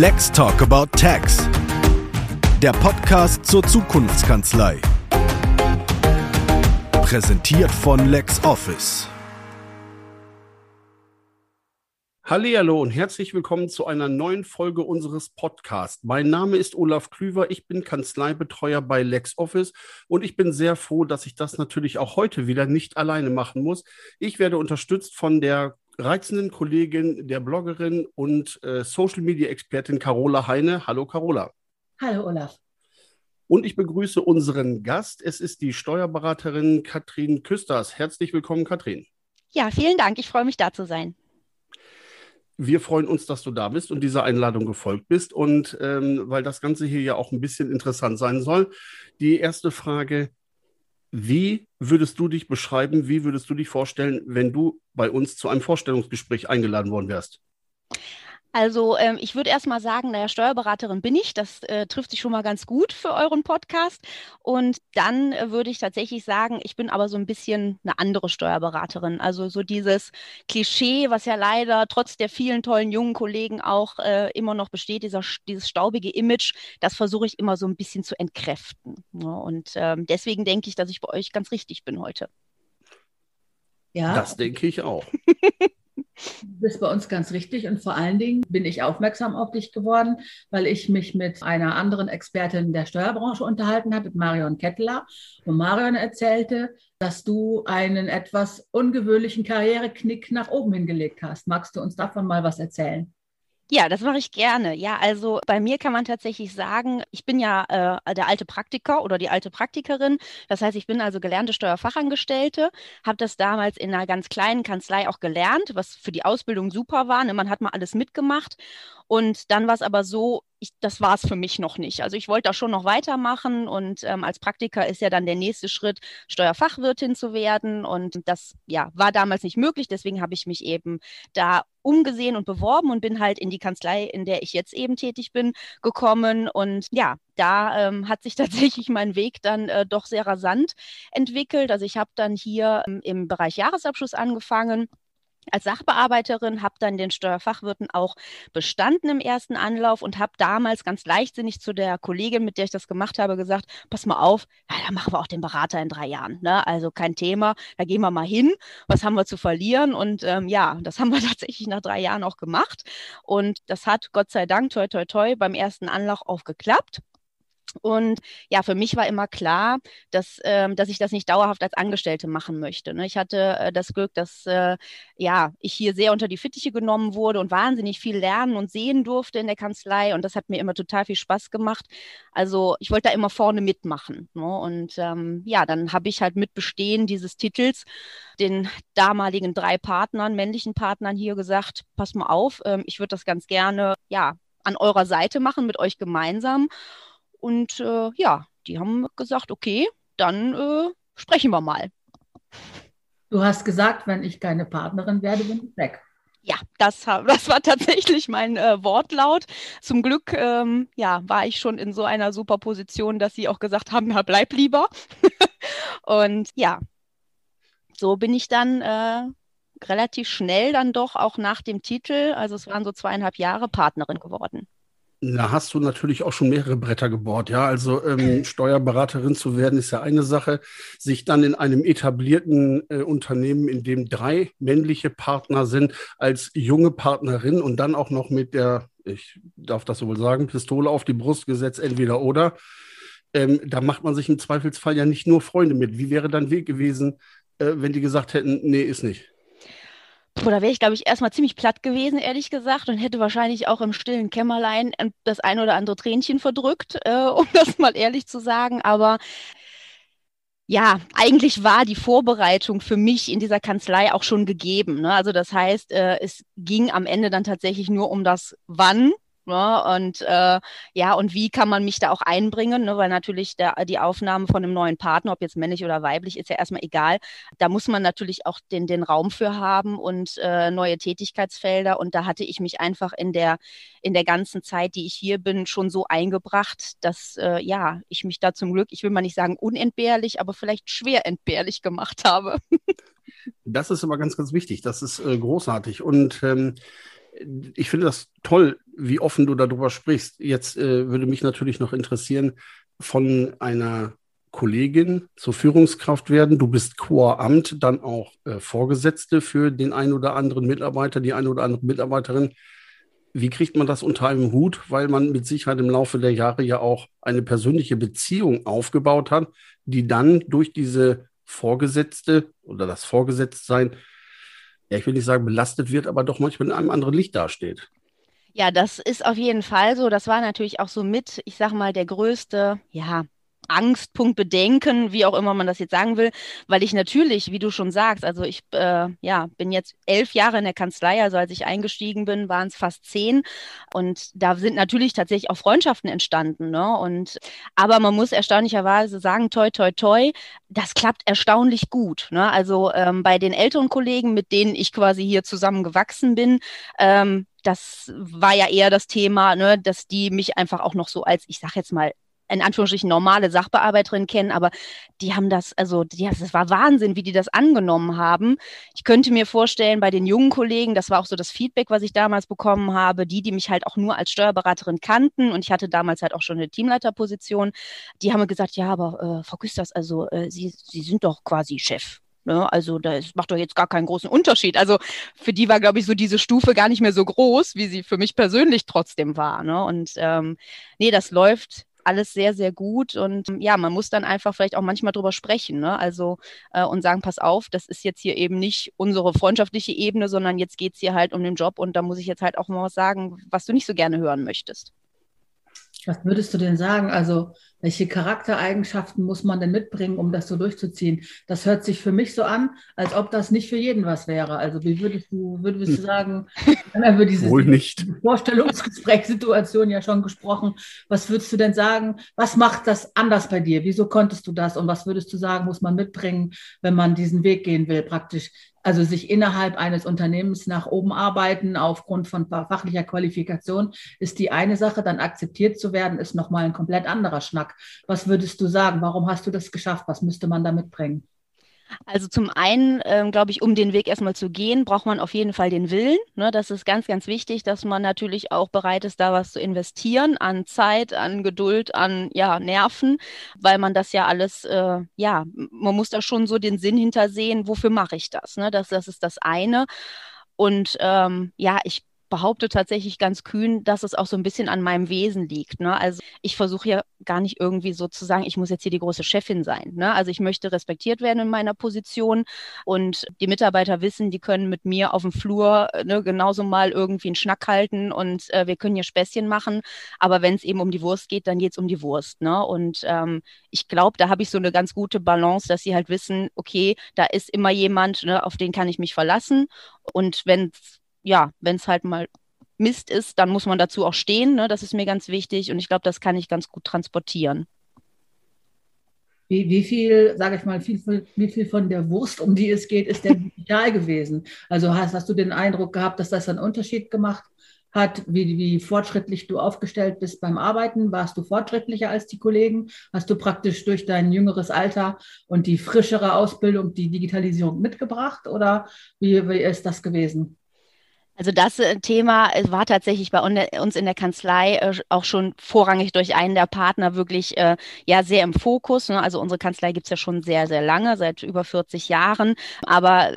Let's Talk About Tax. Der Podcast zur Zukunftskanzlei. Präsentiert von LexOffice. Hallo und herzlich willkommen zu einer neuen Folge unseres Podcasts. Mein Name ist Olaf Klüver, ich bin Kanzleibetreuer bei LexOffice und ich bin sehr froh, dass ich das natürlich auch heute wieder nicht alleine machen muss. Ich werde unterstützt von der reizenden Kollegin, der Bloggerin und äh, Social Media Expertin Carola Heine. Hallo Carola. Hallo Olaf. Und ich begrüße unseren Gast. Es ist die Steuerberaterin Katrin Küsters. Herzlich willkommen, Katrin. Ja, vielen Dank. Ich freue mich, da zu sein. Wir freuen uns, dass du da bist und dieser Einladung gefolgt bist. Und ähm, weil das Ganze hier ja auch ein bisschen interessant sein soll, die erste Frage, wie würdest du dich beschreiben, wie würdest du dich vorstellen, wenn du bei uns zu einem Vorstellungsgespräch eingeladen worden wärst? Also ähm, ich würde erst mal sagen, naja, Steuerberaterin bin ich. Das äh, trifft sich schon mal ganz gut für euren Podcast. Und dann äh, würde ich tatsächlich sagen, ich bin aber so ein bisschen eine andere Steuerberaterin. Also so dieses Klischee, was ja leider trotz der vielen tollen jungen Kollegen auch äh, immer noch besteht, dieser, dieses staubige Image, das versuche ich immer so ein bisschen zu entkräften. Ja, ne? und ähm, deswegen denke ich, dass ich bei euch ganz richtig bin heute. Ja. Das denke ich auch. Du bist bei uns ganz richtig und vor allen Dingen bin ich aufmerksam auf dich geworden, weil ich mich mit einer anderen Expertin der Steuerbranche unterhalten habe, mit Marion Kettler. Und Marion erzählte, dass du einen etwas ungewöhnlichen Karriereknick nach oben hingelegt hast. Magst du uns davon mal was erzählen? Ja, das mache ich gerne. Ja, also bei mir kann man tatsächlich sagen, ich bin ja äh, der alte Praktiker oder die alte Praktikerin. Das heißt, ich bin also gelernte Steuerfachangestellte, habe das damals in einer ganz kleinen Kanzlei auch gelernt, was für die Ausbildung super war. Ne? Man hat mal alles mitgemacht. Und dann war es aber so, ich, das war es für mich noch nicht. Also ich wollte da schon noch weitermachen und ähm, als Praktiker ist ja dann der nächste Schritt, Steuerfachwirtin zu werden. Und das ja, war damals nicht möglich. Deswegen habe ich mich eben da umgesehen und beworben und bin halt in die Kanzlei, in der ich jetzt eben tätig bin, gekommen. Und ja, da ähm, hat sich tatsächlich mein Weg dann äh, doch sehr rasant entwickelt. Also ich habe dann hier ähm, im Bereich Jahresabschluss angefangen als Sachbearbeiterin, habe dann den Steuerfachwirten auch bestanden im ersten Anlauf und habe damals ganz leichtsinnig zu der Kollegin, mit der ich das gemacht habe, gesagt, pass mal auf, ja, da machen wir auch den Berater in drei Jahren. Ne? Also kein Thema, da gehen wir mal hin, was haben wir zu verlieren? Und ähm, ja, das haben wir tatsächlich nach drei Jahren auch gemacht. Und das hat Gott sei Dank, toi, toi, toi, beim ersten Anlauf auch geklappt. Und ja, für mich war immer klar, dass, ähm, dass ich das nicht dauerhaft als Angestellte machen möchte. Ne? Ich hatte äh, das Glück, dass äh, ja, ich hier sehr unter die Fittiche genommen wurde und wahnsinnig viel lernen und sehen durfte in der Kanzlei. Und das hat mir immer total viel Spaß gemacht. Also ich wollte da immer vorne mitmachen. Ne? Und ähm, ja, dann habe ich halt mit Bestehen dieses Titels den damaligen drei Partnern, männlichen Partnern hier gesagt, pass mal auf, ähm, ich würde das ganz gerne ja an eurer Seite machen, mit euch gemeinsam. Und äh, ja, die haben gesagt, okay, dann äh, sprechen wir mal. Du hast gesagt, wenn ich keine Partnerin werde, bin ich weg. Ja, das, das war tatsächlich mein äh, Wortlaut. Zum Glück ähm, ja, war ich schon in so einer super Position, dass sie auch gesagt haben, ja, bleib lieber. Und ja, so bin ich dann äh, relativ schnell dann doch auch nach dem Titel, also es waren so zweieinhalb Jahre, Partnerin geworden. Da hast du natürlich auch schon mehrere Bretter gebohrt, ja. Also ähm, Steuerberaterin zu werden ist ja eine Sache. Sich dann in einem etablierten äh, Unternehmen, in dem drei männliche Partner sind, als junge Partnerin und dann auch noch mit der, ich darf das so wohl sagen, Pistole auf die Brust gesetzt, entweder oder. Ähm, da macht man sich im Zweifelsfall ja nicht nur Freunde mit. Wie wäre dein Weg gewesen, äh, wenn die gesagt hätten, nee, ist nicht? Puh, da wäre ich, glaube ich, erstmal ziemlich platt gewesen, ehrlich gesagt, und hätte wahrscheinlich auch im stillen Kämmerlein äh, das ein oder andere Tränchen verdrückt, äh, um das mal ehrlich zu sagen. Aber ja, eigentlich war die Vorbereitung für mich in dieser Kanzlei auch schon gegeben. Ne? Also das heißt, äh, es ging am Ende dann tatsächlich nur um das Wann Ne? Und äh, ja, und wie kann man mich da auch einbringen? Ne? Weil natürlich der, die Aufnahme von einem neuen Partner, ob jetzt männlich oder weiblich, ist ja erstmal egal. Da muss man natürlich auch den, den Raum für haben und äh, neue Tätigkeitsfelder. Und da hatte ich mich einfach in der, in der ganzen Zeit, die ich hier bin, schon so eingebracht, dass äh, ja, ich mich da zum Glück, ich will mal nicht sagen unentbehrlich, aber vielleicht schwer entbehrlich gemacht habe. das ist aber ganz, ganz wichtig. Das ist äh, großartig. Und ähm, ich finde das toll, wie offen du darüber sprichst. Jetzt äh, würde mich natürlich noch interessieren, von einer Kollegin zur Führungskraft werden. Du bist Choramt, dann auch äh, Vorgesetzte für den einen oder anderen Mitarbeiter, die eine oder andere Mitarbeiterin. Wie kriegt man das unter einem Hut? Weil man mit Sicherheit im Laufe der Jahre ja auch eine persönliche Beziehung aufgebaut hat, die dann durch diese Vorgesetzte oder das Vorgesetztsein, ja, ich will nicht sagen belastet wird, aber doch manchmal in einem anderen Licht dasteht. Ja, das ist auf jeden Fall so. Das war natürlich auch so mit, ich sag mal, der größte, ja, Angstpunkt, Bedenken, wie auch immer man das jetzt sagen will, weil ich natürlich, wie du schon sagst, also ich äh, ja, bin jetzt elf Jahre in der Kanzlei, also als ich eingestiegen bin, waren es fast zehn und da sind natürlich tatsächlich auch Freundschaften entstanden. Ne? Und aber man muss erstaunlicherweise sagen, toi, toi, toi, das klappt erstaunlich gut. Ne? Also ähm, bei den älteren Kollegen, mit denen ich quasi hier zusammen gewachsen bin, ähm, das war ja eher das Thema, ne, dass die mich einfach auch noch so als, ich sag jetzt mal, in Anführungsstrichen normale Sachbearbeiterin kennen, aber die haben das, also die, das war Wahnsinn, wie die das angenommen haben. Ich könnte mir vorstellen, bei den jungen Kollegen, das war auch so das Feedback, was ich damals bekommen habe, die, die mich halt auch nur als Steuerberaterin kannten und ich hatte damals halt auch schon eine Teamleiterposition, die haben gesagt, ja, aber äh, Frau Küsters, also äh, Sie, Sie sind doch quasi Chef. Ne? Also das macht doch jetzt gar keinen großen Unterschied. Also für die war, glaube ich, so diese Stufe gar nicht mehr so groß, wie sie für mich persönlich trotzdem war. Ne? Und ähm, nee, das läuft alles sehr, sehr gut. Und ja, man muss dann einfach vielleicht auch manchmal drüber sprechen, ne? Also äh, und sagen, pass auf, das ist jetzt hier eben nicht unsere freundschaftliche Ebene, sondern jetzt geht es hier halt um den Job und da muss ich jetzt halt auch mal was sagen, was du nicht so gerne hören möchtest. Was würdest du denn sagen? Also welche Charaktereigenschaften muss man denn mitbringen, um das so durchzuziehen? Das hört sich für mich so an, als ob das nicht für jeden was wäre. Also wie würdest du, würdest du sagen, wir haben über diese Wohl nicht. Vorstellungsgesprächssituation ja schon gesprochen. Was würdest du denn sagen, was macht das anders bei dir? Wieso konntest du das? Und was würdest du sagen, muss man mitbringen, wenn man diesen Weg gehen will, praktisch also sich innerhalb eines Unternehmens nach oben arbeiten aufgrund von fachlicher Qualifikation ist die eine Sache, dann akzeptiert zu werden, ist nochmal ein komplett anderer Schnack. Was würdest du sagen? Warum hast du das geschafft? Was müsste man da mitbringen? Also zum einen, ähm, glaube ich, um den Weg erstmal zu gehen, braucht man auf jeden Fall den Willen. Ne? Das ist ganz, ganz wichtig, dass man natürlich auch bereit ist, da was zu investieren an Zeit, an Geduld, an ja, Nerven, weil man das ja alles, äh, ja, man muss da schon so den Sinn hintersehen, wofür mache ich das? Ne? Das, das ist das eine. Und ähm, ja, ich behaupte tatsächlich ganz kühn, dass es auch so ein bisschen an meinem Wesen liegt. Ne? Also ich versuche ja gar nicht irgendwie so zu sagen, ich muss jetzt hier die große Chefin sein. Ne? Also ich möchte respektiert werden in meiner Position und die Mitarbeiter wissen, die können mit mir auf dem Flur ne, genauso mal irgendwie einen Schnack halten und äh, wir können hier Späßchen machen. Aber wenn es eben um die Wurst geht, dann geht es um die Wurst. Ne? Und ähm, ich glaube, da habe ich so eine ganz gute Balance, dass sie halt wissen, okay, da ist immer jemand, ne, auf den kann ich mich verlassen. Und wenn ja, wenn es halt mal Mist ist, dann muss man dazu auch stehen. Ne? Das ist mir ganz wichtig und ich glaube, das kann ich ganz gut transportieren. Wie, wie viel, sage ich mal, viel, wie viel von der Wurst, um die es geht, ist denn digital gewesen? Also hast, hast du den Eindruck gehabt, dass das einen Unterschied gemacht hat, wie, wie fortschrittlich du aufgestellt bist beim Arbeiten? Warst du fortschrittlicher als die Kollegen? Hast du praktisch durch dein jüngeres Alter und die frischere Ausbildung die Digitalisierung mitgebracht oder wie, wie ist das gewesen? Also das äh, Thema äh, war tatsächlich bei uns in der Kanzlei äh, auch schon vorrangig durch einen der Partner wirklich ja sehr im Fokus. Ne? Also unsere Kanzlei gibt's ja schon sehr, sehr lange, seit über 40 Jahren. Aber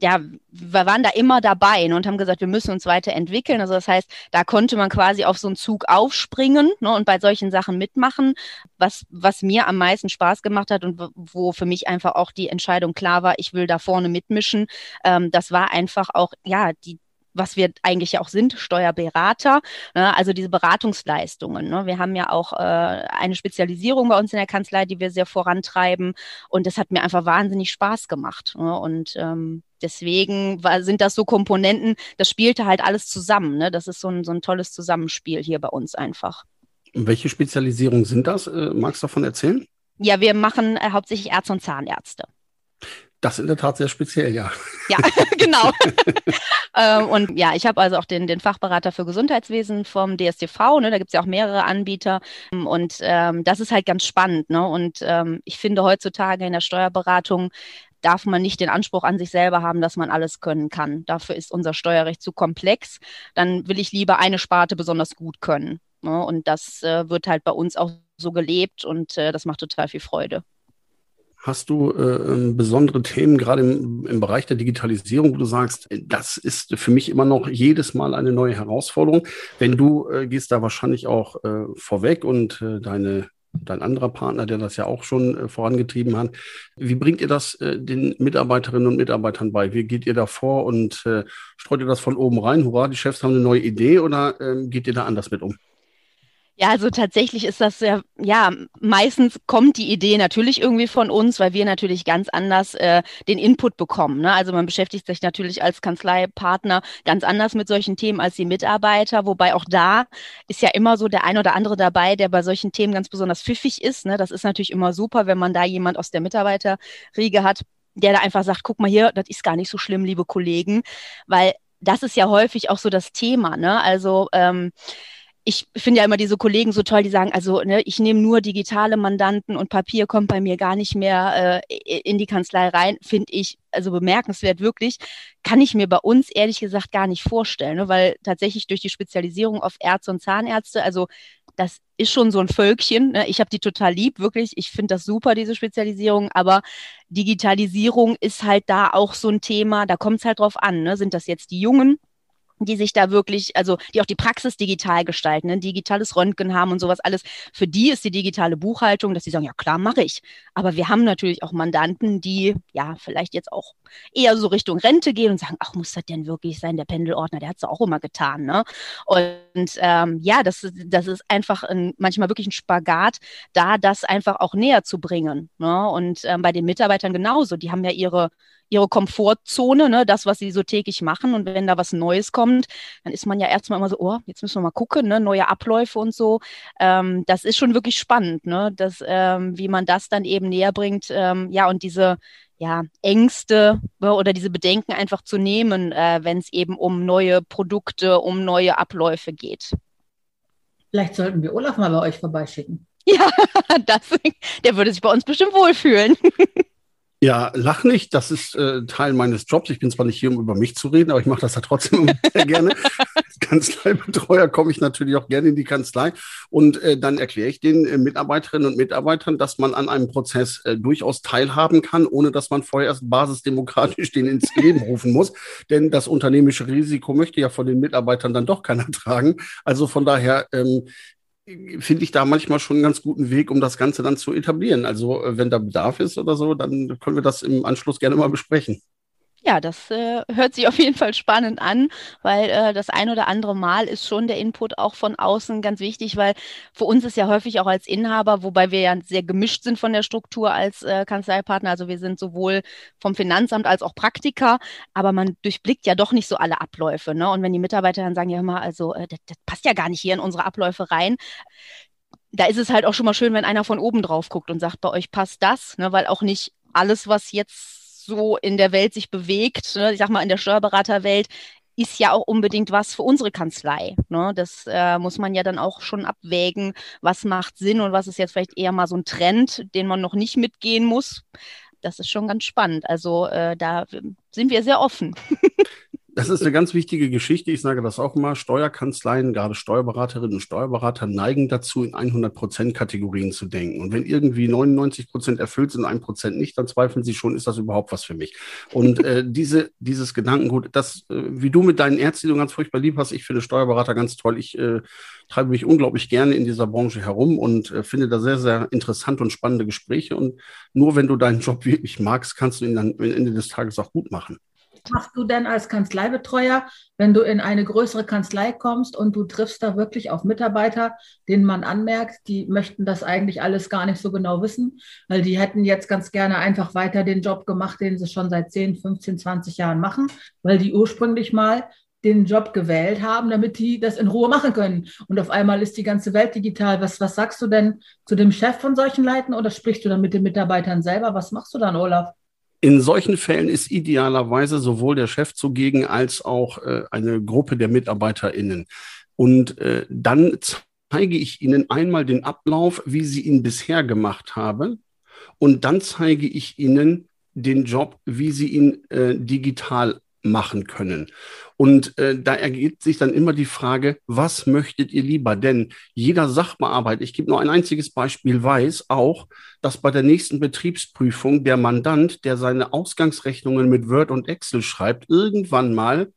ja, wir waren da immer dabei ne, und haben gesagt, wir müssen uns weiterentwickeln. Also das heißt, da konnte man quasi auf so einen Zug aufspringen ne, und bei solchen Sachen mitmachen. Was, was mir am meisten Spaß gemacht hat und wo für mich einfach auch die Entscheidung klar war, ich will da vorne mitmischen, ähm, das war einfach auch, ja, die, was wir eigentlich ja auch sind, Steuerberater, ne? also diese Beratungsleistungen. Ne? Wir haben ja auch äh, eine Spezialisierung bei uns in der Kanzlei, die wir sehr vorantreiben und das hat mir einfach wahnsinnig Spaß gemacht. Ne? Und ähm, deswegen war, sind das so Komponenten, das spielte halt alles zusammen. Ne? Das ist so ein, so ein tolles Zusammenspiel hier bei uns einfach. welche Spezialisierungen sind das? Äh, magst du davon erzählen? Ja, wir machen äh, hauptsächlich Ärzte und Zahnärzte. Das ist in der Tat sehr speziell, ja. Ja, genau. ähm, und ja, ich habe also auch den, den Fachberater für Gesundheitswesen vom DSTV, ne, da gibt es ja auch mehrere Anbieter. Und ähm, das ist halt ganz spannend. Ne? Und ähm, ich finde heutzutage in der Steuerberatung darf man nicht den Anspruch an sich selber haben, dass man alles können kann. Dafür ist unser Steuerrecht zu komplex. Dann will ich lieber eine Sparte besonders gut können. Ne? Und das äh, wird halt bei uns auch so gelebt und äh, das macht total viel Freude. Hast du äh, ähm, besondere Themen, gerade im, im, Bereich der Digitalisierung, wo du sagst, das ist für mich immer noch jedes Mal eine neue Herausforderung? Wenn du äh, gehst da wahrscheinlich auch äh, vorweg und äh, deine dein anderer Partner, der das ja auch schon äh, vorangetrieben hat. Wie bringt ihr das äh, den Mitarbeiterinnen und Mitarbeitern bei? Wie geht ihr da vor und äh, streut ihr das von oben rein? Hurra, die Chefs haben eine neue Idee oder ähm, geht ihr da anders mit um? Ja, also tatsächlich ist das ja, ja, meistens kommt die Idee natürlich irgendwie von uns, weil wir natürlich ganz anders äh, den Input bekommen. Ne? Also man beschäftigt sich natürlich als Kanzleipartner ganz anders mit solchen Themen als die Mitarbeiter, wobei auch da ist ja immer so der ein oder andere dabei, der bei solchen Themen ganz besonders pfiffig ist. Ne? Das ist natürlich immer super, wenn man da jemand aus der Mitarbeiterriege hat, der da einfach sagt, guck mal hier, das ist gar nicht so schlimm, liebe Kollegen, weil das ist ja häufig auch so das Thema. Ne? Also ähm, ich finde ja immer diese Kollegen so toll, die sagen, also ne, ich nehme nur digitale Mandanten und Papier kommt bei mir gar nicht mehr äh, in die Kanzlei rein, finde ich also bemerkenswert wirklich, kann ich mir bei uns ehrlich gesagt gar nicht vorstellen, ne, weil tatsächlich durch die Spezialisierung auf Ärzte und Zahnärzte, also das ist schon so ein Völkchen. Ne? Ich habe die total lieb, wirklich. Ich finde das super, diese Spezialisierung. Aber Digitalisierung ist halt da auch so ein Thema. Da kommt es halt drauf an. Ne? Sind das jetzt die Jungen? Die sich da wirklich, also die auch die Praxis digital gestalten, ein ne, digitales Röntgen haben und sowas alles. Für die ist die digitale Buchhaltung, dass sie sagen, ja klar, mache ich. Aber wir haben natürlich auch Mandanten, die ja vielleicht jetzt auch eher so Richtung Rente gehen und sagen, ach, muss das denn wirklich sein, der Pendelordner, der hat es auch immer getan. Ne? Und ähm, ja, das, das ist einfach ein, manchmal wirklich ein Spagat, da das einfach auch näher zu bringen. Ne? Und ähm, bei den Mitarbeitern genauso, die haben ja ihre ihre Komfortzone, ne, das, was sie so täglich machen. Und wenn da was Neues kommt, dann ist man ja erstmal immer so, oh, jetzt müssen wir mal gucken, ne, neue Abläufe und so. Ähm, das ist schon wirklich spannend, ne, dass, ähm, wie man das dann eben näher bringt. Ähm, ja, und diese ja, Ängste ne, oder diese Bedenken einfach zu nehmen, äh, wenn es eben um neue Produkte, um neue Abläufe geht. Vielleicht sollten wir Olaf mal bei euch vorbeischicken. Ja, das, der würde sich bei uns bestimmt wohlfühlen. Ja, lach nicht. Das ist äh, Teil meines Jobs. Ich bin zwar nicht hier, um über mich zu reden, aber ich mache das ja trotzdem sehr gerne. Als Kanzleibetreuer komme ich natürlich auch gerne in die Kanzlei und äh, dann erkläre ich den äh, Mitarbeiterinnen und Mitarbeitern, dass man an einem Prozess äh, durchaus teilhaben kann, ohne dass man vorher erst basisdemokratisch den ins Leben rufen muss. Denn das unternehmische Risiko möchte ja von den Mitarbeitern dann doch keiner tragen. Also von daher ähm, finde ich da manchmal schon einen ganz guten Weg, um das Ganze dann zu etablieren. Also äh, wenn da Bedarf ist oder so, dann können wir das im Anschluss gerne mal besprechen. Ja, das äh, hört sich auf jeden Fall spannend an, weil äh, das ein oder andere Mal ist schon der Input auch von außen ganz wichtig, weil für uns ist ja häufig auch als Inhaber, wobei wir ja sehr gemischt sind von der Struktur als äh, Kanzleipartner, also wir sind sowohl vom Finanzamt als auch Praktiker, aber man durchblickt ja doch nicht so alle Abläufe. Ne? Und wenn die Mitarbeiter dann sagen, ja mal, also äh, das, das passt ja gar nicht hier in unsere Abläufe rein, da ist es halt auch schon mal schön, wenn einer von oben drauf guckt und sagt, bei euch passt das, ne? weil auch nicht alles, was jetzt so in der Welt sich bewegt, ne, ich sag mal in der Steuerberaterwelt, ist ja auch unbedingt was für unsere Kanzlei. Ne? Das äh, muss man ja dann auch schon abwägen, was macht Sinn und was ist jetzt vielleicht eher mal so ein Trend, den man noch nicht mitgehen muss. Das ist schon ganz spannend. Also äh, da sind wir sehr offen. Das ist eine ganz wichtige Geschichte. Ich sage das auch immer. Steuerkanzleien, gerade Steuerberaterinnen und Steuerberater neigen dazu, in 100% Kategorien zu denken. Und wenn irgendwie 99% erfüllt sind, ein Prozent nicht, dann zweifeln sie schon, ist das überhaupt was für mich? Und äh, diese, dieses Gedankengut, das, äh, wie du mit deinen Ärzten ganz furchtbar lieb hast, ich finde Steuerberater ganz toll. Ich äh, treibe mich unglaublich gerne in dieser Branche herum und äh, finde da sehr, sehr interessante und spannende Gespräche. Und nur wenn du deinen Job wirklich magst, kannst du ihn dann am Ende des Tages auch gut machen machst du denn als Kanzleibetreuer, wenn du in eine größere Kanzlei kommst und du triffst da wirklich auf Mitarbeiter, denen man anmerkt, die möchten das eigentlich alles gar nicht so genau wissen, weil die hätten jetzt ganz gerne einfach weiter den Job gemacht, den sie schon seit 10, 15, 20 Jahren machen, weil die ursprünglich mal den Job gewählt haben, damit die das in Ruhe machen können. Und auf einmal ist die ganze Welt digital. Was, was sagst du denn zu dem Chef von solchen Leuten oder sprichst du dann mit den Mitarbeitern selber? Was machst du dann, Olaf? In solchen Fällen ist idealerweise sowohl der Chef zugegen als auch äh, eine Gruppe der MitarbeiterInnen. Und äh, dann zeige ich Ihnen einmal den Ablauf, wie Sie ihn bisher gemacht haben. Und dann zeige ich Ihnen, den Job, wie sie ihn äh, digital machen können. Und äh, da ergibt sich dann immer die Frage, was möchtet ihr lieber? Denn jeder Sachbearbeiter, ich gebe nur ein einziges Beispiel, weiß auch, dass bei der nächsten Betriebsprüfung der Mandant, der seine Ausgangsrechnungen mit Word und Excel schreibt, irgendwann mal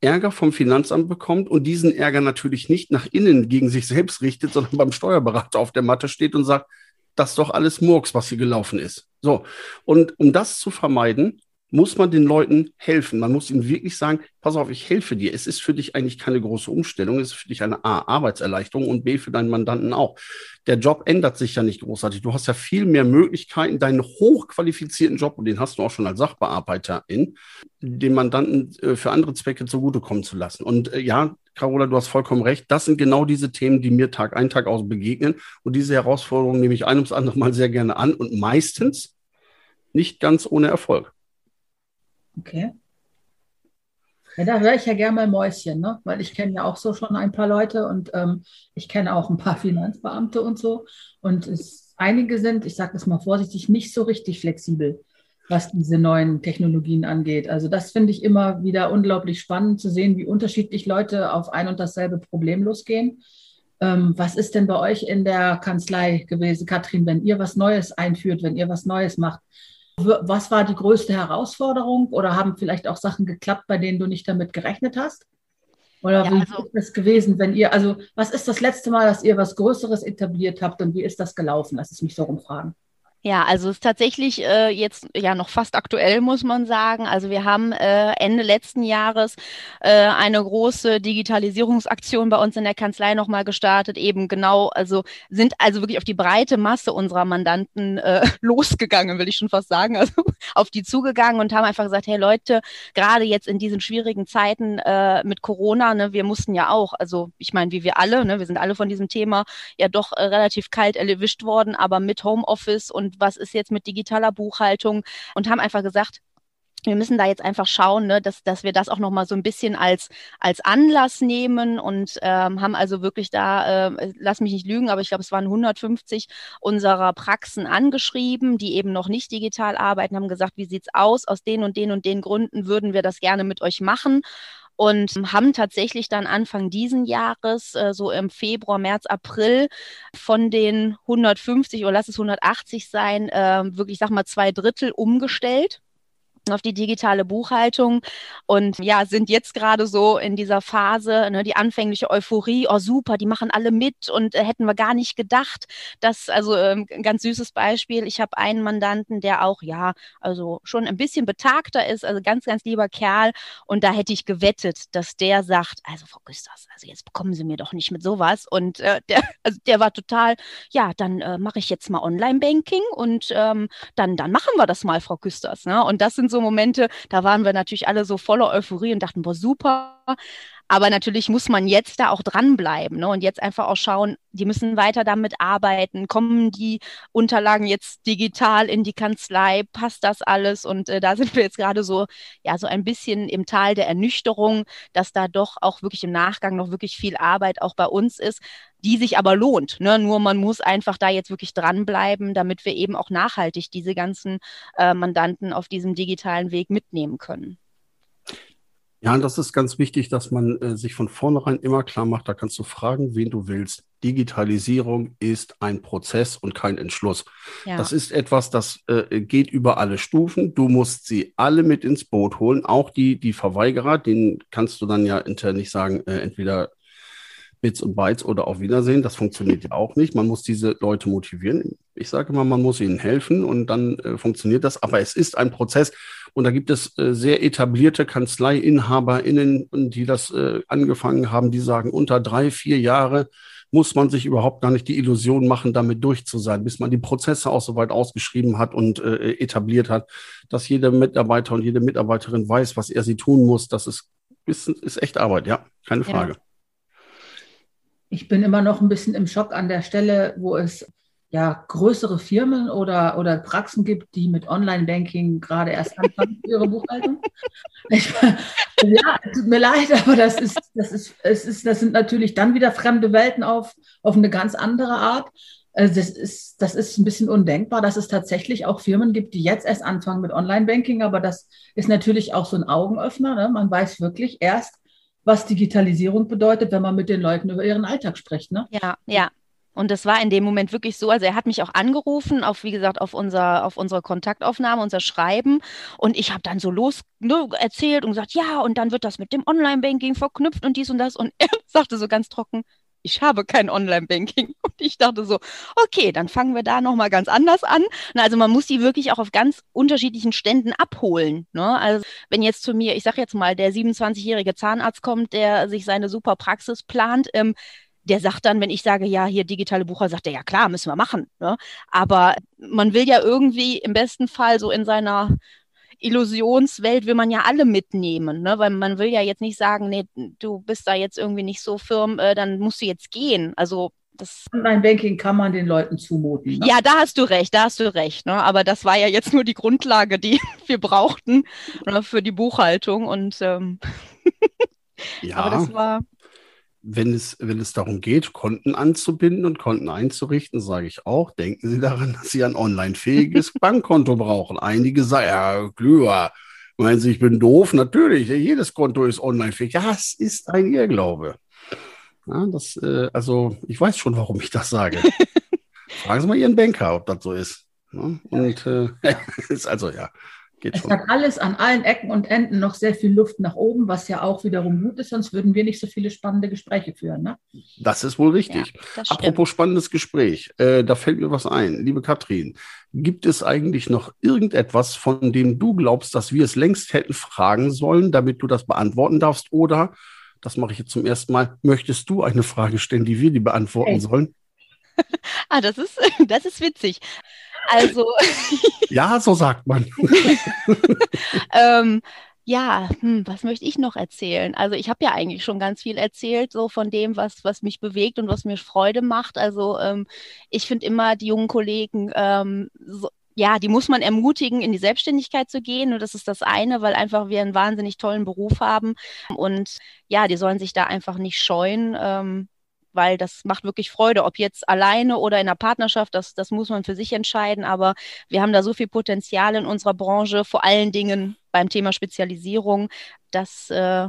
Ärger vom Finanzamt bekommt und diesen Ärger natürlich nicht nach innen gegen sich selbst richtet, sondern beim Steuerberater auf der Matte steht und sagt, das ist doch alles Murks, was hier gelaufen ist. So. Und um das zu vermeiden, muss man den Leuten helfen. Man muss ihnen wirklich sagen, pass auf, ich helfe dir. Es ist für dich eigentlich keine große Umstellung. Es ist für dich eine A, Arbeitserleichterung und B, für deinen Mandanten auch. Der Job ändert sich ja nicht großartig. Du hast ja viel mehr Möglichkeiten, deinen hochqualifizierten Job, und den hast du auch schon als Sachbearbeiter in, den Mandanten äh, für andere Zwecke zugutekommen zu lassen. Und äh, ja, Carola, du hast vollkommen recht. Das sind genau diese Themen, die mir Tag ein, Tag aus begegnen. Und diese Herausforderungen nehme ich ein ums andere Mal sehr gerne an und meistens nicht ganz ohne Erfolg. Okay. Ja, da höre ich ja gerne mal Mäuschen, ne? weil ich kenne ja auch so schon ein paar Leute und ähm, ich kenne auch ein paar Finanzbeamte und so. Und es, einige sind, ich sage das mal vorsichtig, nicht so richtig flexibel, was diese neuen Technologien angeht. Also das finde ich immer wieder unglaublich spannend zu sehen, wie unterschiedlich Leute auf ein und dasselbe Problem losgehen. Ähm, was ist denn bei euch in der Kanzlei gewesen, Katrin, wenn ihr was Neues einführt, wenn ihr was Neues macht? Was war die größte Herausforderung oder haben vielleicht auch Sachen geklappt, bei denen du nicht damit gerechnet hast? Oder ja, wie also, ist das gewesen, wenn ihr, also was ist das letzte Mal, dass ihr was Größeres etabliert habt und wie ist das gelaufen? Lass es mich so rumfragen. Ja, also es ist tatsächlich äh, jetzt ja noch fast aktuell, muss man sagen. Also wir haben äh, Ende letzten Jahres äh, eine große Digitalisierungsaktion bei uns in der Kanzlei nochmal gestartet, eben genau, also sind also wirklich auf die breite Masse unserer Mandanten äh, losgegangen, will ich schon fast sagen, also auf die zugegangen und haben einfach gesagt, hey Leute, gerade jetzt in diesen schwierigen Zeiten äh, mit Corona, ne, wir mussten ja auch, also ich meine, wie wir alle, ne, wir sind alle von diesem Thema ja doch äh, relativ kalt erwischt worden, aber mit Homeoffice und was ist jetzt mit digitaler Buchhaltung und haben einfach gesagt, wir müssen da jetzt einfach schauen, ne, dass, dass wir das auch nochmal so ein bisschen als, als Anlass nehmen und ähm, haben also wirklich da, äh, lass mich nicht lügen, aber ich glaube, es waren 150 unserer Praxen angeschrieben, die eben noch nicht digital arbeiten, haben gesagt, wie sieht's aus? Aus den und den und den Gründen würden wir das gerne mit euch machen und haben tatsächlich dann Anfang diesen Jahres, äh, so im Februar, März, April, von den 150 oder lass es 180 sein, äh, wirklich, sag mal, zwei Drittel umgestellt auf die digitale Buchhaltung und ja, sind jetzt gerade so in dieser Phase, ne, die anfängliche Euphorie, oh super, die machen alle mit und äh, hätten wir gar nicht gedacht. Das, also ähm, ein ganz süßes Beispiel. Ich habe einen Mandanten, der auch, ja, also schon ein bisschen betagter ist, also ganz, ganz lieber Kerl und da hätte ich gewettet, dass der sagt, also Frau Güsters, also jetzt bekommen Sie mir doch nicht mit sowas und äh, der, also der war total, ja, dann äh, mache ich jetzt mal Online-Banking und ähm, dann, dann machen wir das mal, Frau Güsters. Ne? Und das sind so Momente, da waren wir natürlich alle so voller Euphorie und dachten, boah, super. Aber natürlich muss man jetzt da auch dranbleiben ne? und jetzt einfach auch schauen, die müssen weiter damit arbeiten. Kommen die Unterlagen jetzt digital in die Kanzlei? Passt das alles? Und äh, da sind wir jetzt gerade so, ja, so ein bisschen im Tal der Ernüchterung, dass da doch auch wirklich im Nachgang noch wirklich viel Arbeit auch bei uns ist, die sich aber lohnt. Ne? Nur man muss einfach da jetzt wirklich dranbleiben, damit wir eben auch nachhaltig diese ganzen äh, Mandanten auf diesem digitalen Weg mitnehmen können. Ja, das ist ganz wichtig, dass man äh, sich von vornherein immer klar macht, da kannst du fragen, wen du willst. Digitalisierung ist ein Prozess und kein Entschluss. Ja. Das ist etwas, das äh, geht über alle Stufen. Du musst sie alle mit ins Boot holen, auch die, die Verweigerer, denen kannst du dann ja intern nicht sagen, äh, entweder Bits und Bytes oder auf Wiedersehen. Das funktioniert ja auch nicht. Man muss diese Leute motivieren. Ich sage immer, man muss ihnen helfen und dann äh, funktioniert das. Aber es ist ein Prozess und da gibt es äh, sehr etablierte KanzleiinhaberInnen, die das äh, angefangen haben, die sagen, unter drei, vier Jahre muss man sich überhaupt gar nicht die Illusion machen, damit durch zu sein, bis man die Prozesse auch so weit ausgeschrieben hat und äh, etabliert hat, dass jeder Mitarbeiter und jede Mitarbeiterin weiß, was er sie tun muss. Das ist, ist, ist echt Arbeit, ja, keine Frage. Ja. Ich bin immer noch ein bisschen im Schock an der Stelle, wo es ja, größere Firmen oder, oder Praxen gibt, die mit Online-Banking gerade erst anfangen ihre Buchhaltung. Ich, ja, tut mir leid, aber das ist, das ist, es ist, das sind natürlich dann wieder fremde Welten auf, auf eine ganz andere Art. Also das ist, das ist ein bisschen undenkbar, dass es tatsächlich auch Firmen gibt, die jetzt erst anfangen mit Online-Banking, aber das ist natürlich auch so ein Augenöffner. Ne? Man weiß wirklich erst, was Digitalisierung bedeutet, wenn man mit den Leuten über ihren Alltag spricht. Ne? Ja, ja. Und das war in dem Moment wirklich so. Also er hat mich auch angerufen, auf wie gesagt, auf unser, auf unsere Kontaktaufnahme, unser Schreiben. Und ich habe dann so los ne, erzählt und gesagt, ja, und dann wird das mit dem Online-Banking verknüpft und dies und das. Und er sagte so ganz trocken, ich habe kein Online-Banking. Und ich dachte so, okay, dann fangen wir da nochmal ganz anders an. Also man muss die wirklich auch auf ganz unterschiedlichen Ständen abholen. Ne? Also wenn jetzt zu mir, ich sage jetzt mal, der 27-jährige Zahnarzt kommt, der sich seine super Praxis plant, ähm, der sagt dann, wenn ich sage, ja, hier digitale Bucher, sagt er, ja klar, müssen wir machen. Ne? Aber man will ja irgendwie im besten Fall so in seiner Illusionswelt will man ja alle mitnehmen, ne? weil man will ja jetzt nicht sagen, nee, du bist da jetzt irgendwie nicht so firm, äh, dann musst du jetzt gehen. Also das Online-Banking kann man den Leuten zumuten. Ne? Ja, da hast du recht, da hast du recht. Ne? Aber das war ja jetzt nur die Grundlage, die wir brauchten ne, für die Buchhaltung. Und ähm, ja. aber das war wenn es, wenn es darum geht, Konten anzubinden und Konten einzurichten, sage ich auch, denken Sie daran, dass Sie ein online-fähiges Bankkonto brauchen. Einige sagen, ja, Glüher, meinen Sie, ich bin doof? Natürlich, jedes Konto ist online-fähig. Ja, es ist ein Irrglaube. Ja, das, äh, also, ich weiß schon, warum ich das sage. Fragen Sie mal Ihren Banker, ob das so ist. Ne? und äh, ist also ja. Geht es schon. hat alles an allen Ecken und Enden noch sehr viel Luft nach oben, was ja auch wiederum gut ist, sonst würden wir nicht so viele spannende Gespräche führen. Ne? Das ist wohl richtig. Ja, Apropos spannendes Gespräch, äh, da fällt mir was ein. Liebe Katrin, gibt es eigentlich noch irgendetwas, von dem du glaubst, dass wir es längst hätten fragen sollen, damit du das beantworten darfst? Oder, das mache ich jetzt zum ersten Mal, möchtest du eine Frage stellen, die wir die beantworten hey. sollen? ah, das ist, das ist witzig. Also. ja, so sagt man. ähm, ja, hm, was möchte ich noch erzählen? Also ich habe ja eigentlich schon ganz viel erzählt, so von dem, was, was mich bewegt und was mir Freude macht. Also ähm, ich finde immer die jungen Kollegen, ähm, so, ja, die muss man ermutigen, in die Selbstständigkeit zu gehen. Und das ist das eine, weil einfach wir einen wahnsinnig tollen Beruf haben. Und ja, die sollen sich da einfach nicht scheuen. Ähm, weil das macht wirklich Freude, ob jetzt alleine oder in einer Partnerschaft, das, das muss man für sich entscheiden, aber wir haben da so viel Potenzial in unserer Branche, vor allen Dingen beim Thema Spezialisierung, dass äh,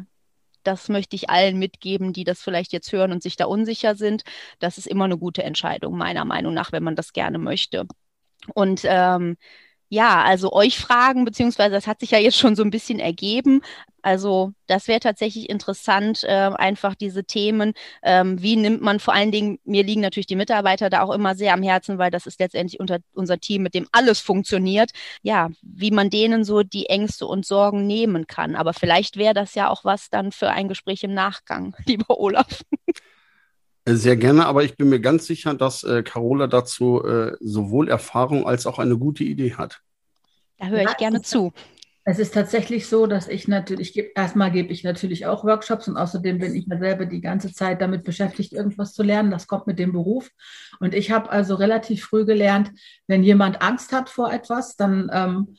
das möchte ich allen mitgeben, die das vielleicht jetzt hören und sich da unsicher sind. Das ist immer eine gute Entscheidung, meiner Meinung nach, wenn man das gerne möchte. Und ähm, ja, also euch fragen, beziehungsweise das hat sich ja jetzt schon so ein bisschen ergeben. Also das wäre tatsächlich interessant, äh, einfach diese Themen, ähm, wie nimmt man vor allen Dingen, mir liegen natürlich die Mitarbeiter da auch immer sehr am Herzen, weil das ist letztendlich unter, unser Team, mit dem alles funktioniert. Ja, wie man denen so die Ängste und Sorgen nehmen kann. Aber vielleicht wäre das ja auch was dann für ein Gespräch im Nachgang, lieber Olaf. Sehr gerne, aber ich bin mir ganz sicher, dass äh, Carola dazu äh, sowohl Erfahrung als auch eine gute Idee hat. Da höre ich gerne zu. Es ist tatsächlich so, dass ich natürlich, erstmal gebe ich natürlich auch Workshops und außerdem bin ich selber die ganze Zeit damit beschäftigt, irgendwas zu lernen. Das kommt mit dem Beruf. Und ich habe also relativ früh gelernt, wenn jemand Angst hat vor etwas, dann ähm,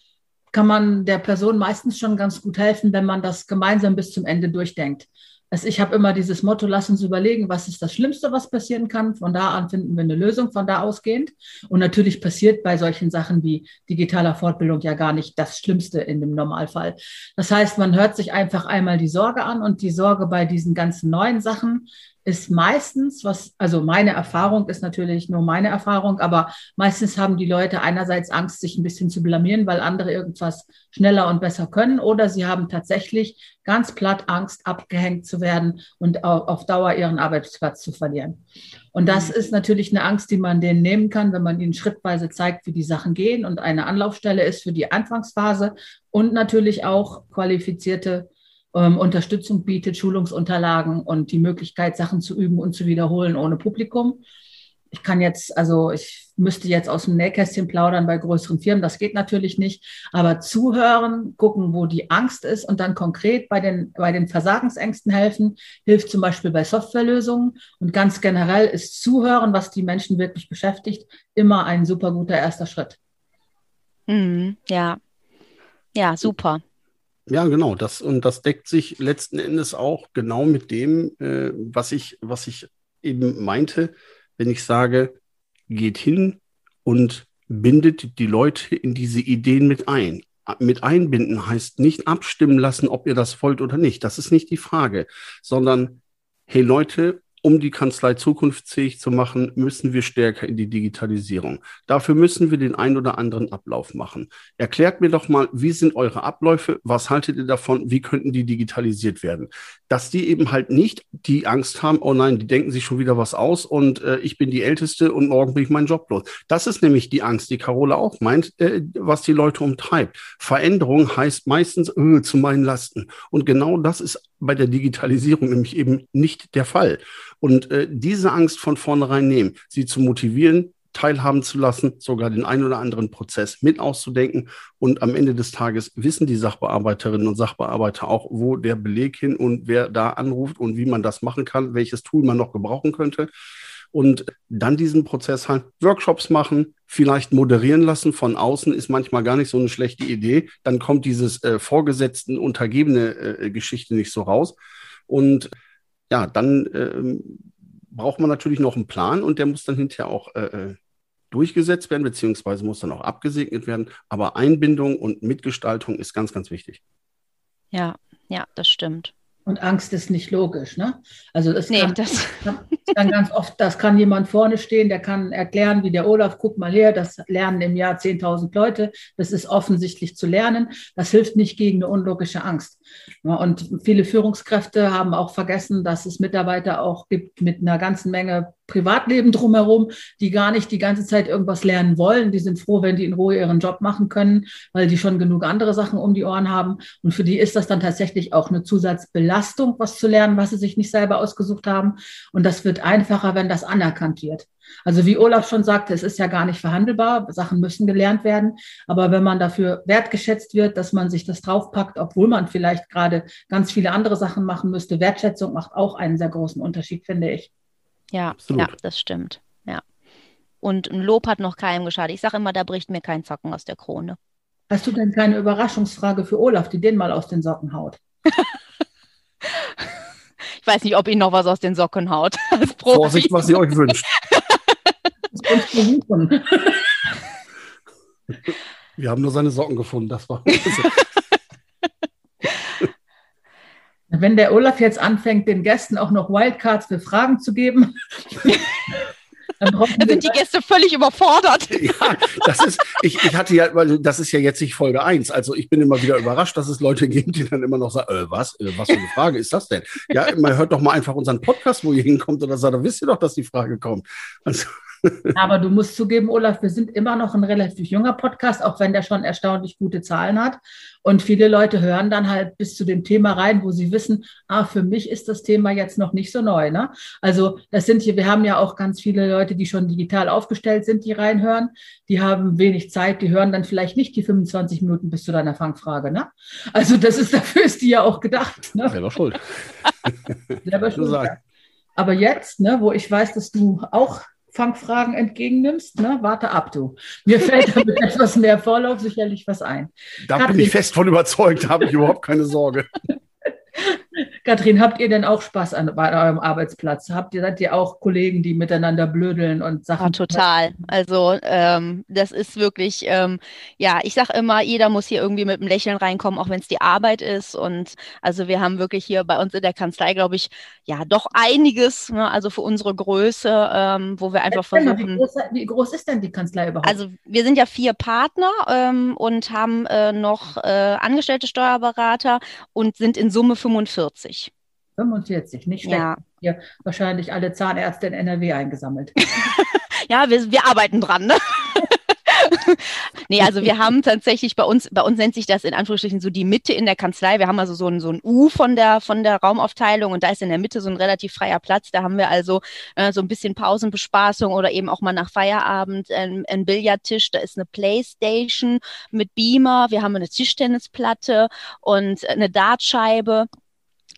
kann man der Person meistens schon ganz gut helfen, wenn man das gemeinsam bis zum Ende durchdenkt. Also ich habe immer dieses Motto, lass uns überlegen, was ist das Schlimmste, was passieren kann. Von da an finden wir eine Lösung, von da ausgehend. Und natürlich passiert bei solchen Sachen wie digitaler Fortbildung ja gar nicht das Schlimmste in dem Normalfall. Das heißt, man hört sich einfach einmal die Sorge an und die Sorge bei diesen ganzen neuen Sachen ist meistens, was, also meine Erfahrung ist natürlich nur meine Erfahrung, aber meistens haben die Leute einerseits Angst, sich ein bisschen zu blamieren, weil andere irgendwas schneller und besser können, oder sie haben tatsächlich ganz platt Angst, abgehängt zu werden und auf Dauer ihren Arbeitsplatz zu verlieren. Und das mhm. ist natürlich eine Angst, die man denen nehmen kann, wenn man ihnen schrittweise zeigt, wie die Sachen gehen und eine Anlaufstelle ist für die Anfangsphase und natürlich auch qualifizierte ähm, Unterstützung bietet, Schulungsunterlagen und die Möglichkeit, Sachen zu üben und zu wiederholen ohne Publikum. Ich kann jetzt, also ich müsste jetzt aus dem Nähkästchen plaudern bei größeren Firmen, das geht natürlich nicht, aber zuhören, gucken, wo die Angst ist und dann konkret bei den, bei den Versagensängsten helfen, hilft zum Beispiel bei Softwarelösungen und ganz generell ist Zuhören, was die Menschen wirklich beschäftigt, immer ein super guter erster Schritt. Mhm, ja, ja, super. Ja, genau. Das, und das deckt sich letzten Endes auch genau mit dem, äh, was ich, was ich eben meinte, wenn ich sage, geht hin und bindet die Leute in diese Ideen mit ein. Mit einbinden heißt nicht abstimmen lassen, ob ihr das wollt oder nicht. Das ist nicht die Frage, sondern, hey Leute, um die Kanzlei zukunftsfähig zu machen, müssen wir stärker in die Digitalisierung. Dafür müssen wir den ein oder anderen Ablauf machen. Erklärt mir doch mal, wie sind eure Abläufe? Was haltet ihr davon? Wie könnten die digitalisiert werden? Dass die eben halt nicht die Angst haben, oh nein, die denken sich schon wieder was aus und äh, ich bin die Älteste und morgen bin ich meinen Job los. Das ist nämlich die Angst, die Carola auch meint, äh, was die Leute umtreibt. Veränderung heißt meistens äh, zu meinen Lasten. Und genau das ist bei der Digitalisierung nämlich eben nicht der Fall. Und äh, diese Angst von vornherein nehmen, sie zu motivieren, teilhaben zu lassen, sogar den einen oder anderen Prozess mit auszudenken. Und am Ende des Tages wissen die Sachbearbeiterinnen und Sachbearbeiter auch, wo der Beleg hin und wer da anruft und wie man das machen kann, welches Tool man noch gebrauchen könnte. Und dann diesen Prozess halt Workshops machen, vielleicht moderieren lassen von außen ist manchmal gar nicht so eine schlechte Idee. Dann kommt dieses äh, vorgesetzten untergebene äh, Geschichte nicht so raus. Und ja, dann äh, braucht man natürlich noch einen Plan und der muss dann hinterher auch äh, äh, durchgesetzt werden, beziehungsweise muss dann auch abgesegnet werden. Aber Einbindung und Mitgestaltung ist ganz, ganz wichtig. Ja, ja, das stimmt. Und Angst ist nicht logisch, ne? Also das, nee, kann, das kann ganz oft, das kann jemand vorne stehen, der kann erklären, wie der Olaf, guck mal her, das lernen im Jahr 10.000 Leute, das ist offensichtlich zu lernen, das hilft nicht gegen eine unlogische Angst. Und viele Führungskräfte haben auch vergessen, dass es Mitarbeiter auch gibt mit einer ganzen Menge Privatleben drumherum, die gar nicht die ganze Zeit irgendwas lernen wollen. Die sind froh, wenn die in Ruhe ihren Job machen können, weil die schon genug andere Sachen um die Ohren haben. Und für die ist das dann tatsächlich auch eine Zusatzbelastung, was zu lernen, was sie sich nicht selber ausgesucht haben. Und das wird einfacher, wenn das anerkannt wird. Also wie Olaf schon sagte, es ist ja gar nicht verhandelbar. Sachen müssen gelernt werden. Aber wenn man dafür wertgeschätzt wird, dass man sich das draufpackt, obwohl man vielleicht gerade ganz viele andere Sachen machen müsste, Wertschätzung macht auch einen sehr großen Unterschied, finde ich. Ja, Absolut. ja, das stimmt. Ja. Und ein Lob hat noch keinem geschadet. Ich sage immer, da bricht mir kein Zocken aus der Krone. Hast du denn keine Überraschungsfrage für Olaf, die den mal aus den Socken haut? ich weiß nicht, ob ihn noch was aus den Socken haut. Vorsicht, was ihr euch wünscht. Wir haben nur seine Socken gefunden, das war. Wenn der Olaf jetzt anfängt, den Gästen auch noch Wildcards für Fragen zu geben, dann, dann sind die Gäste völlig überfordert. Ja, das ist, ich, ich hatte ja, weil das ist ja jetzt nicht Folge 1. Also ich bin immer wieder überrascht, dass es Leute gibt, die dann immer noch sagen, äh, was, äh, was für eine Frage ist das denn? Ja, man hört doch mal einfach unseren Podcast, wo ihr hinkommt oder sagt, da wisst ihr doch, dass die Frage kommt. Also, aber du musst zugeben, Olaf, wir sind immer noch ein relativ junger Podcast, auch wenn der schon erstaunlich gute Zahlen hat. Und viele Leute hören dann halt bis zu dem Thema rein, wo sie wissen, ah, für mich ist das Thema jetzt noch nicht so neu. Ne? Also das sind hier, wir haben ja auch ganz viele Leute, die schon digital aufgestellt sind, die reinhören. Die haben wenig Zeit, die hören dann vielleicht nicht die 25 Minuten bis zu deiner Fangfrage. Ne? Also das ist dafür ist die ja auch gedacht. Ne? Selber schuld. Selber schuld. Aber jetzt, ne, wo ich weiß, dass du auch Fangfragen entgegennimmst, ne? warte ab, du. Mir fällt damit etwas mehr Vorlauf sicherlich was ein. Da Katrin, bin ich fest von überzeugt, da habe ich überhaupt keine Sorge. Kathrin, habt ihr denn auch Spaß an, bei eurem Arbeitsplatz? Habt ihr, seid ihr auch Kollegen, die miteinander blödeln und Sachen? Ja, total. Also ähm, das ist wirklich, ähm, ja, ich sage immer, jeder muss hier irgendwie mit einem Lächeln reinkommen, auch wenn es die Arbeit ist. Und also wir haben wirklich hier bei uns in der Kanzlei, glaube ich, ja, doch einiges, ne, also für unsere Größe, ähm, wo wir einfach versuchen. Wie groß, wie groß, ist denn die Kanzlei überhaupt? Also wir sind ja vier Partner ähm, und haben äh, noch äh, angestellte Steuerberater und sind in Summe 45. 45, nicht schlecht. Ja. Hier wahrscheinlich alle Zahnärzte in NRW eingesammelt. ja, wir, wir arbeiten dran. Ne? nee, also wir haben tatsächlich bei uns, bei uns nennt sich das in Anführungsstrichen so die Mitte in der Kanzlei. Wir haben also so ein, so ein U von der, von der Raumaufteilung und da ist in der Mitte so ein relativ freier Platz. Da haben wir also äh, so ein bisschen Pausenbespaßung oder eben auch mal nach Feierabend ein, ein Billardtisch. Da ist eine Playstation mit Beamer. Wir haben eine Tischtennisplatte und eine Dartscheibe.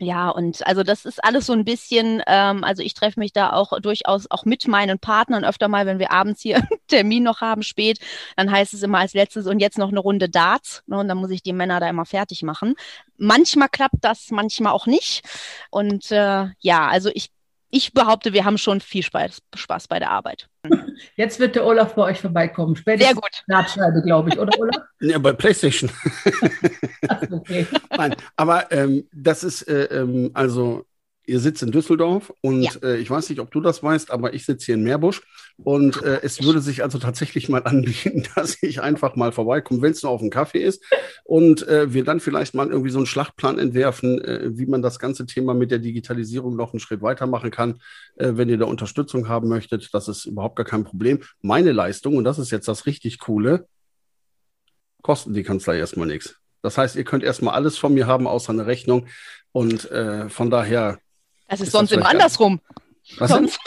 Ja, und also das ist alles so ein bisschen, ähm, also ich treffe mich da auch durchaus auch mit meinen Partnern öfter mal, wenn wir abends hier einen Termin noch haben, spät, dann heißt es immer als letztes und jetzt noch eine Runde Darts. Ne, und dann muss ich die Männer da immer fertig machen. Manchmal klappt das, manchmal auch nicht. Und äh, ja, also ich ich behaupte, wir haben schon viel Spaß, Spaß bei der Arbeit. Jetzt wird der Olaf bei euch vorbeikommen. Spätestens Sehr gut. Nachschreibe, glaube ich, oder Olaf? Ja, bei PlayStation. Ach, okay. Nein, aber ähm, das ist äh, ähm, also ihr sitzt in Düsseldorf und ja. äh, ich weiß nicht, ob du das weißt, aber ich sitze hier in Meerbusch und äh, es würde sich also tatsächlich mal anbieten, dass ich einfach mal vorbeikomme, wenn es nur auf dem Kaffee ist und äh, wir dann vielleicht mal irgendwie so einen Schlachtplan entwerfen, äh, wie man das ganze Thema mit der Digitalisierung noch einen Schritt weitermachen kann. Äh, wenn ihr da Unterstützung haben möchtet, das ist überhaupt gar kein Problem. Meine Leistung, und das ist jetzt das richtig Coole, kosten die Kanzlei erstmal nichts. Das heißt, ihr könnt erstmal alles von mir haben, außer eine Rechnung. Und äh, von daher das ist, ist sonst das immer andersrum. Was sonst,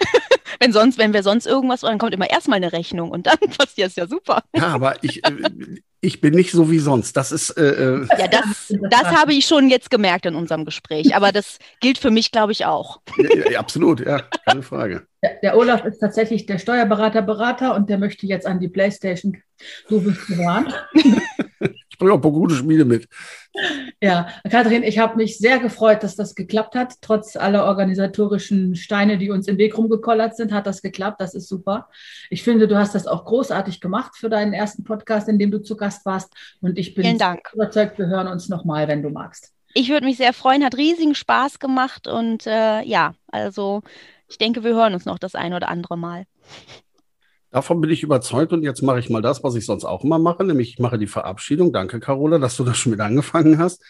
wenn sonst, wenn wir sonst irgendwas, dann kommt immer erstmal eine Rechnung und dann passiert es ja super. Ja, aber ich, äh, ich bin nicht so wie sonst. Das ist. Äh, äh ja, das, das habe ich schon jetzt gemerkt in unserem Gespräch. Aber das gilt für mich, glaube ich, auch. Ja, ja, absolut, ja, keine Frage. Der, der, Olaf ist tatsächlich der Steuerberater, Berater und der möchte jetzt an die Playstation. Du bist gewarnt. ich bringe auch ein paar gute Spiele mit. Ja, Kathrin, ich habe mich sehr gefreut, dass das geklappt hat. Trotz aller organisatorischen Steine, die uns im Weg rumgekollert sind, hat das geklappt. Das ist super. Ich finde, du hast das auch großartig gemacht für deinen ersten Podcast, in dem du zu Gast warst. Und ich bin überzeugt, wir hören uns nochmal, wenn du magst. Ich würde mich sehr freuen, hat riesigen Spaß gemacht und äh, ja, also ich denke, wir hören uns noch das ein oder andere Mal. Davon bin ich überzeugt und jetzt mache ich mal das, was ich sonst auch immer mache, nämlich ich mache die Verabschiedung. Danke, Carola, dass du das schon wieder angefangen hast.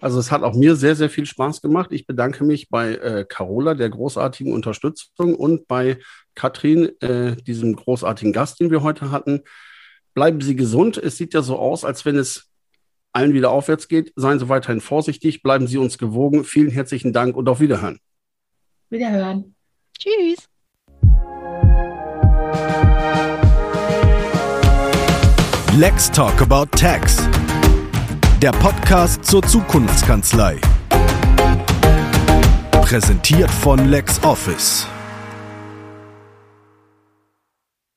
Also es hat auch mir sehr, sehr viel Spaß gemacht. Ich bedanke mich bei äh, Carola, der großartigen Unterstützung und bei Katrin, äh, diesem großartigen Gast, den wir heute hatten. Bleiben Sie gesund. Es sieht ja so aus, als wenn es allen wieder aufwärts geht. Seien Sie weiterhin vorsichtig, bleiben Sie uns gewogen. Vielen herzlichen Dank und auf Wiederhören. Wiederhören. Tschüss. Let's Talk About Tax. Der Podcast zur Zukunftskanzlei. Präsentiert von LexOffice.